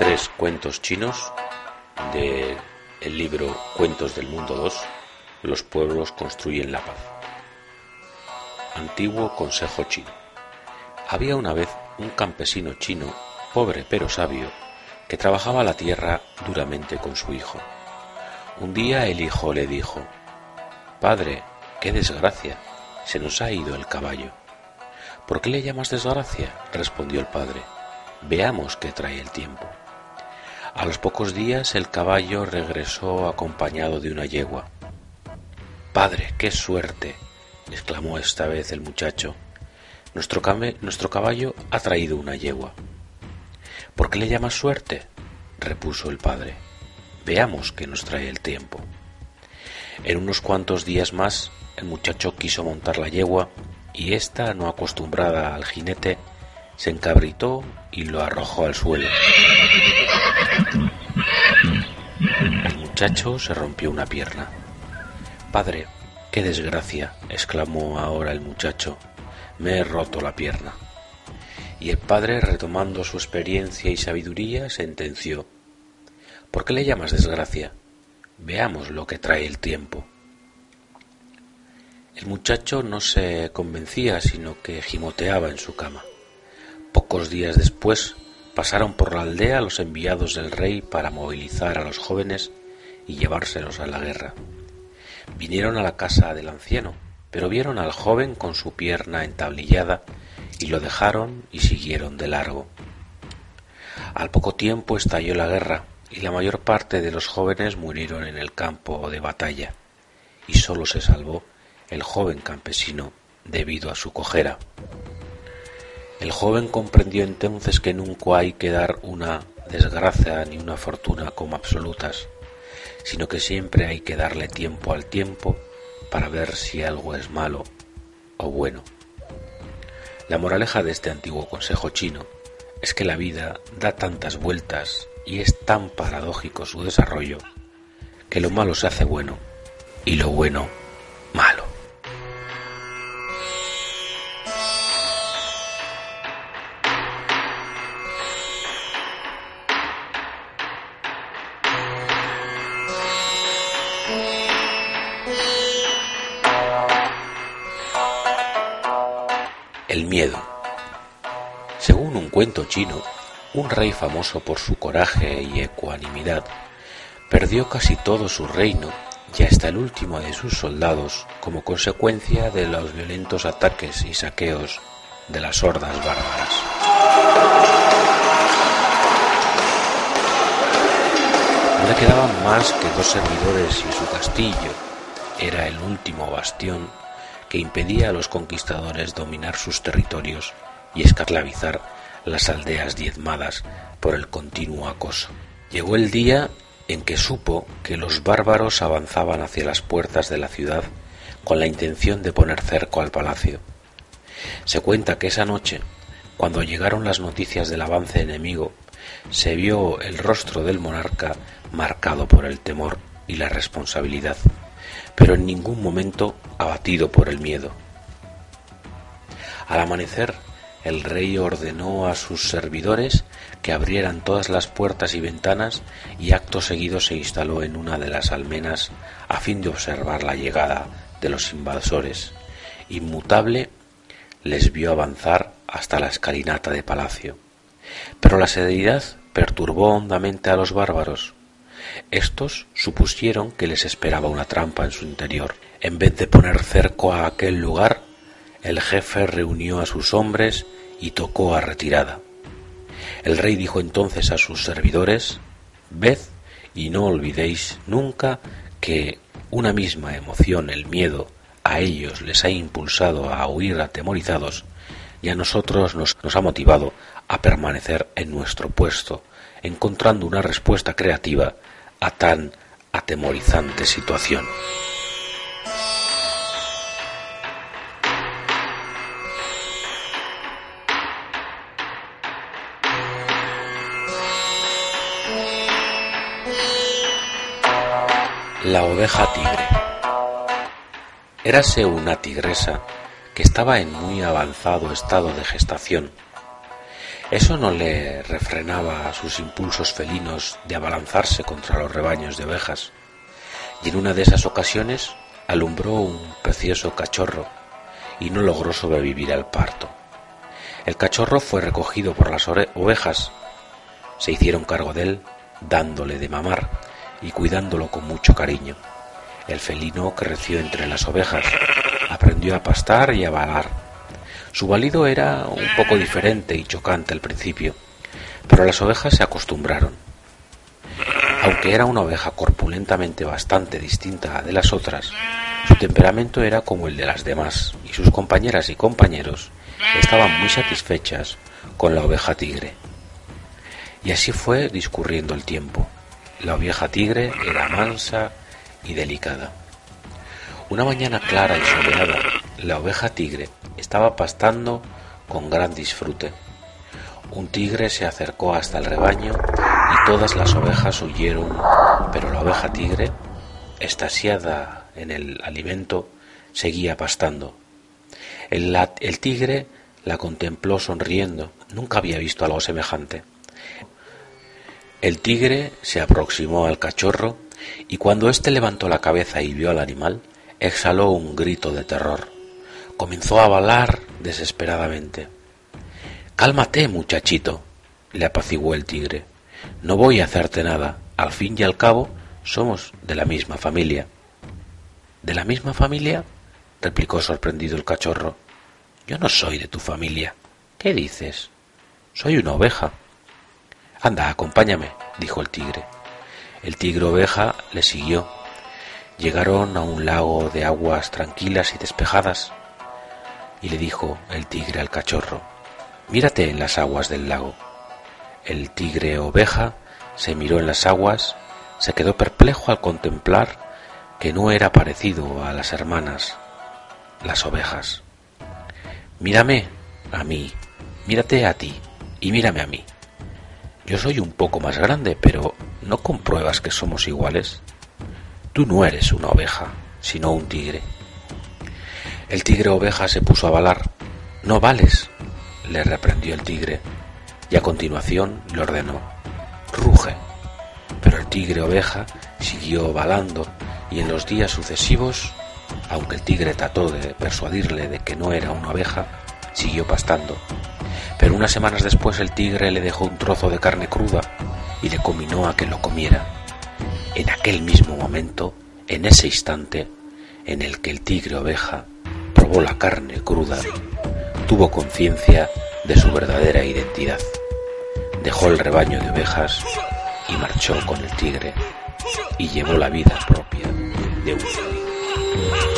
tres cuentos chinos de el libro Cuentos del Mundo 2, Los pueblos construyen la paz. Antiguo consejo chino. Había una vez un campesino chino, pobre pero sabio, que trabajaba la tierra duramente con su hijo. Un día el hijo le dijo, Padre, qué desgracia, se nos ha ido el caballo. ¿Por qué le llamas desgracia? respondió el padre. Veamos qué trae el tiempo. A los pocos días el caballo regresó acompañado de una yegua. Padre, qué suerte, exclamó esta vez el muchacho. Nuestro, nuestro caballo ha traído una yegua. ¿Por qué le llamas suerte? repuso el padre. Veamos qué nos trae el tiempo. En unos cuantos días más el muchacho quiso montar la yegua y ésta, no acostumbrada al jinete, se encabritó y lo arrojó al suelo. El se rompió una pierna. Padre, qué desgracia, exclamó ahora el muchacho. Me he roto la pierna. Y el padre, retomando su experiencia y sabiduría, sentenció ¿Por qué le llamas desgracia? Veamos lo que trae el tiempo. El muchacho no se convencía, sino que gimoteaba en su cama. Pocos días después pasaron por la aldea los enviados del rey para movilizar a los jóvenes y llevárselos a la guerra. Vinieron a la casa del anciano, pero vieron al joven con su pierna entablillada y lo dejaron y siguieron de largo. Al poco tiempo estalló la guerra y la mayor parte de los jóvenes murieron en el campo de batalla, y sólo se salvó el joven campesino debido a su cojera. El joven comprendió entonces que nunca hay que dar una desgracia ni una fortuna como absolutas, sino que siempre hay que darle tiempo al tiempo para ver si algo es malo o bueno. La moraleja de este antiguo consejo chino es que la vida da tantas vueltas y es tan paradójico su desarrollo que lo malo se hace bueno y lo bueno malo. El miedo. Según un cuento chino, un rey famoso por su coraje y ecuanimidad perdió casi todo su reino y hasta el último de sus soldados como consecuencia de los violentos ataques y saqueos de las hordas bárbaras. No le quedaban más que dos servidores y su castillo era el último bastión que impedía a los conquistadores dominar sus territorios y esclavizar las aldeas diezmadas por el continuo acoso. Llegó el día en que supo que los bárbaros avanzaban hacia las puertas de la ciudad con la intención de poner cerco al palacio. Se cuenta que esa noche, cuando llegaron las noticias del avance enemigo, se vio el rostro del monarca marcado por el temor y la responsabilidad pero en ningún momento abatido por el miedo. Al amanecer, el rey ordenó a sus servidores que abrieran todas las puertas y ventanas y acto seguido se instaló en una de las almenas a fin de observar la llegada de los invasores. Inmutable les vio avanzar hasta la escalinata de palacio. Pero la serenidad perturbó hondamente a los bárbaros. Estos supusieron que les esperaba una trampa en su interior. En vez de poner cerco a aquel lugar, el jefe reunió a sus hombres y tocó a retirada. El rey dijo entonces a sus servidores Ved y no olvidéis nunca que una misma emoción, el miedo, a ellos les ha impulsado a huir atemorizados y a nosotros nos, nos ha motivado a permanecer en nuestro puesto, encontrando una respuesta creativa a tan atemorizante situación. La oveja tigre. Érase una tigresa que estaba en muy avanzado estado de gestación. Eso no le refrenaba sus impulsos felinos de abalanzarse contra los rebaños de ovejas, y en una de esas ocasiones alumbró un precioso cachorro y no logró sobrevivir al parto. El cachorro fue recogido por las ovejas, se hicieron cargo de él, dándole de mamar y cuidándolo con mucho cariño. El felino creció entre las ovejas, aprendió a pastar y a balar. Su balido era un poco diferente y chocante al principio, pero las ovejas se acostumbraron. Aunque era una oveja corpulentamente bastante distinta de las otras, su temperamento era como el de las demás, y sus compañeras y compañeros estaban muy satisfechas con la oveja tigre. Y así fue discurriendo el tiempo. La oveja tigre era mansa y delicada. Una mañana clara y soleada, la oveja tigre estaba pastando con gran disfrute. Un tigre se acercó hasta el rebaño y todas las ovejas huyeron, pero la oveja tigre, estasiada en el alimento, seguía pastando. El, el tigre la contempló sonriendo. Nunca había visto algo semejante. El tigre se aproximó al cachorro y cuando éste levantó la cabeza y vio al animal, exhaló un grito de terror. Comenzó a balar desesperadamente. Cálmate, muchachito, le apaciguó el tigre. No voy a hacerte nada. Al fin y al cabo, somos de la misma familia. ¿De la misma familia? replicó sorprendido el cachorro. Yo no soy de tu familia. ¿Qué dices? Soy una oveja. Anda, acompáñame, dijo el tigre. El tigre oveja le siguió. Llegaron a un lago de aguas tranquilas y despejadas, y le dijo el tigre al cachorro, Mírate en las aguas del lago. El tigre oveja se miró en las aguas, se quedó perplejo al contemplar que no era parecido a las hermanas, las ovejas. Mírame a mí, mírate a ti y mírame a mí. Yo soy un poco más grande, pero ¿no compruebas que somos iguales? Tú no eres una oveja, sino un tigre. El tigre oveja se puso a balar. No vales, le reprendió el tigre, y a continuación le ordenó, ruge. Pero el tigre oveja siguió balando, y en los días sucesivos, aunque el tigre trató de persuadirle de que no era una oveja, siguió pastando pero unas semanas después el tigre le dejó un trozo de carne cruda y le cominó a que lo comiera. En aquel mismo momento, en ese instante en el que el tigre oveja la carne cruda, tuvo conciencia de su verdadera identidad. Dejó el rebaño de ovejas y marchó con el tigre y llevó la vida propia de un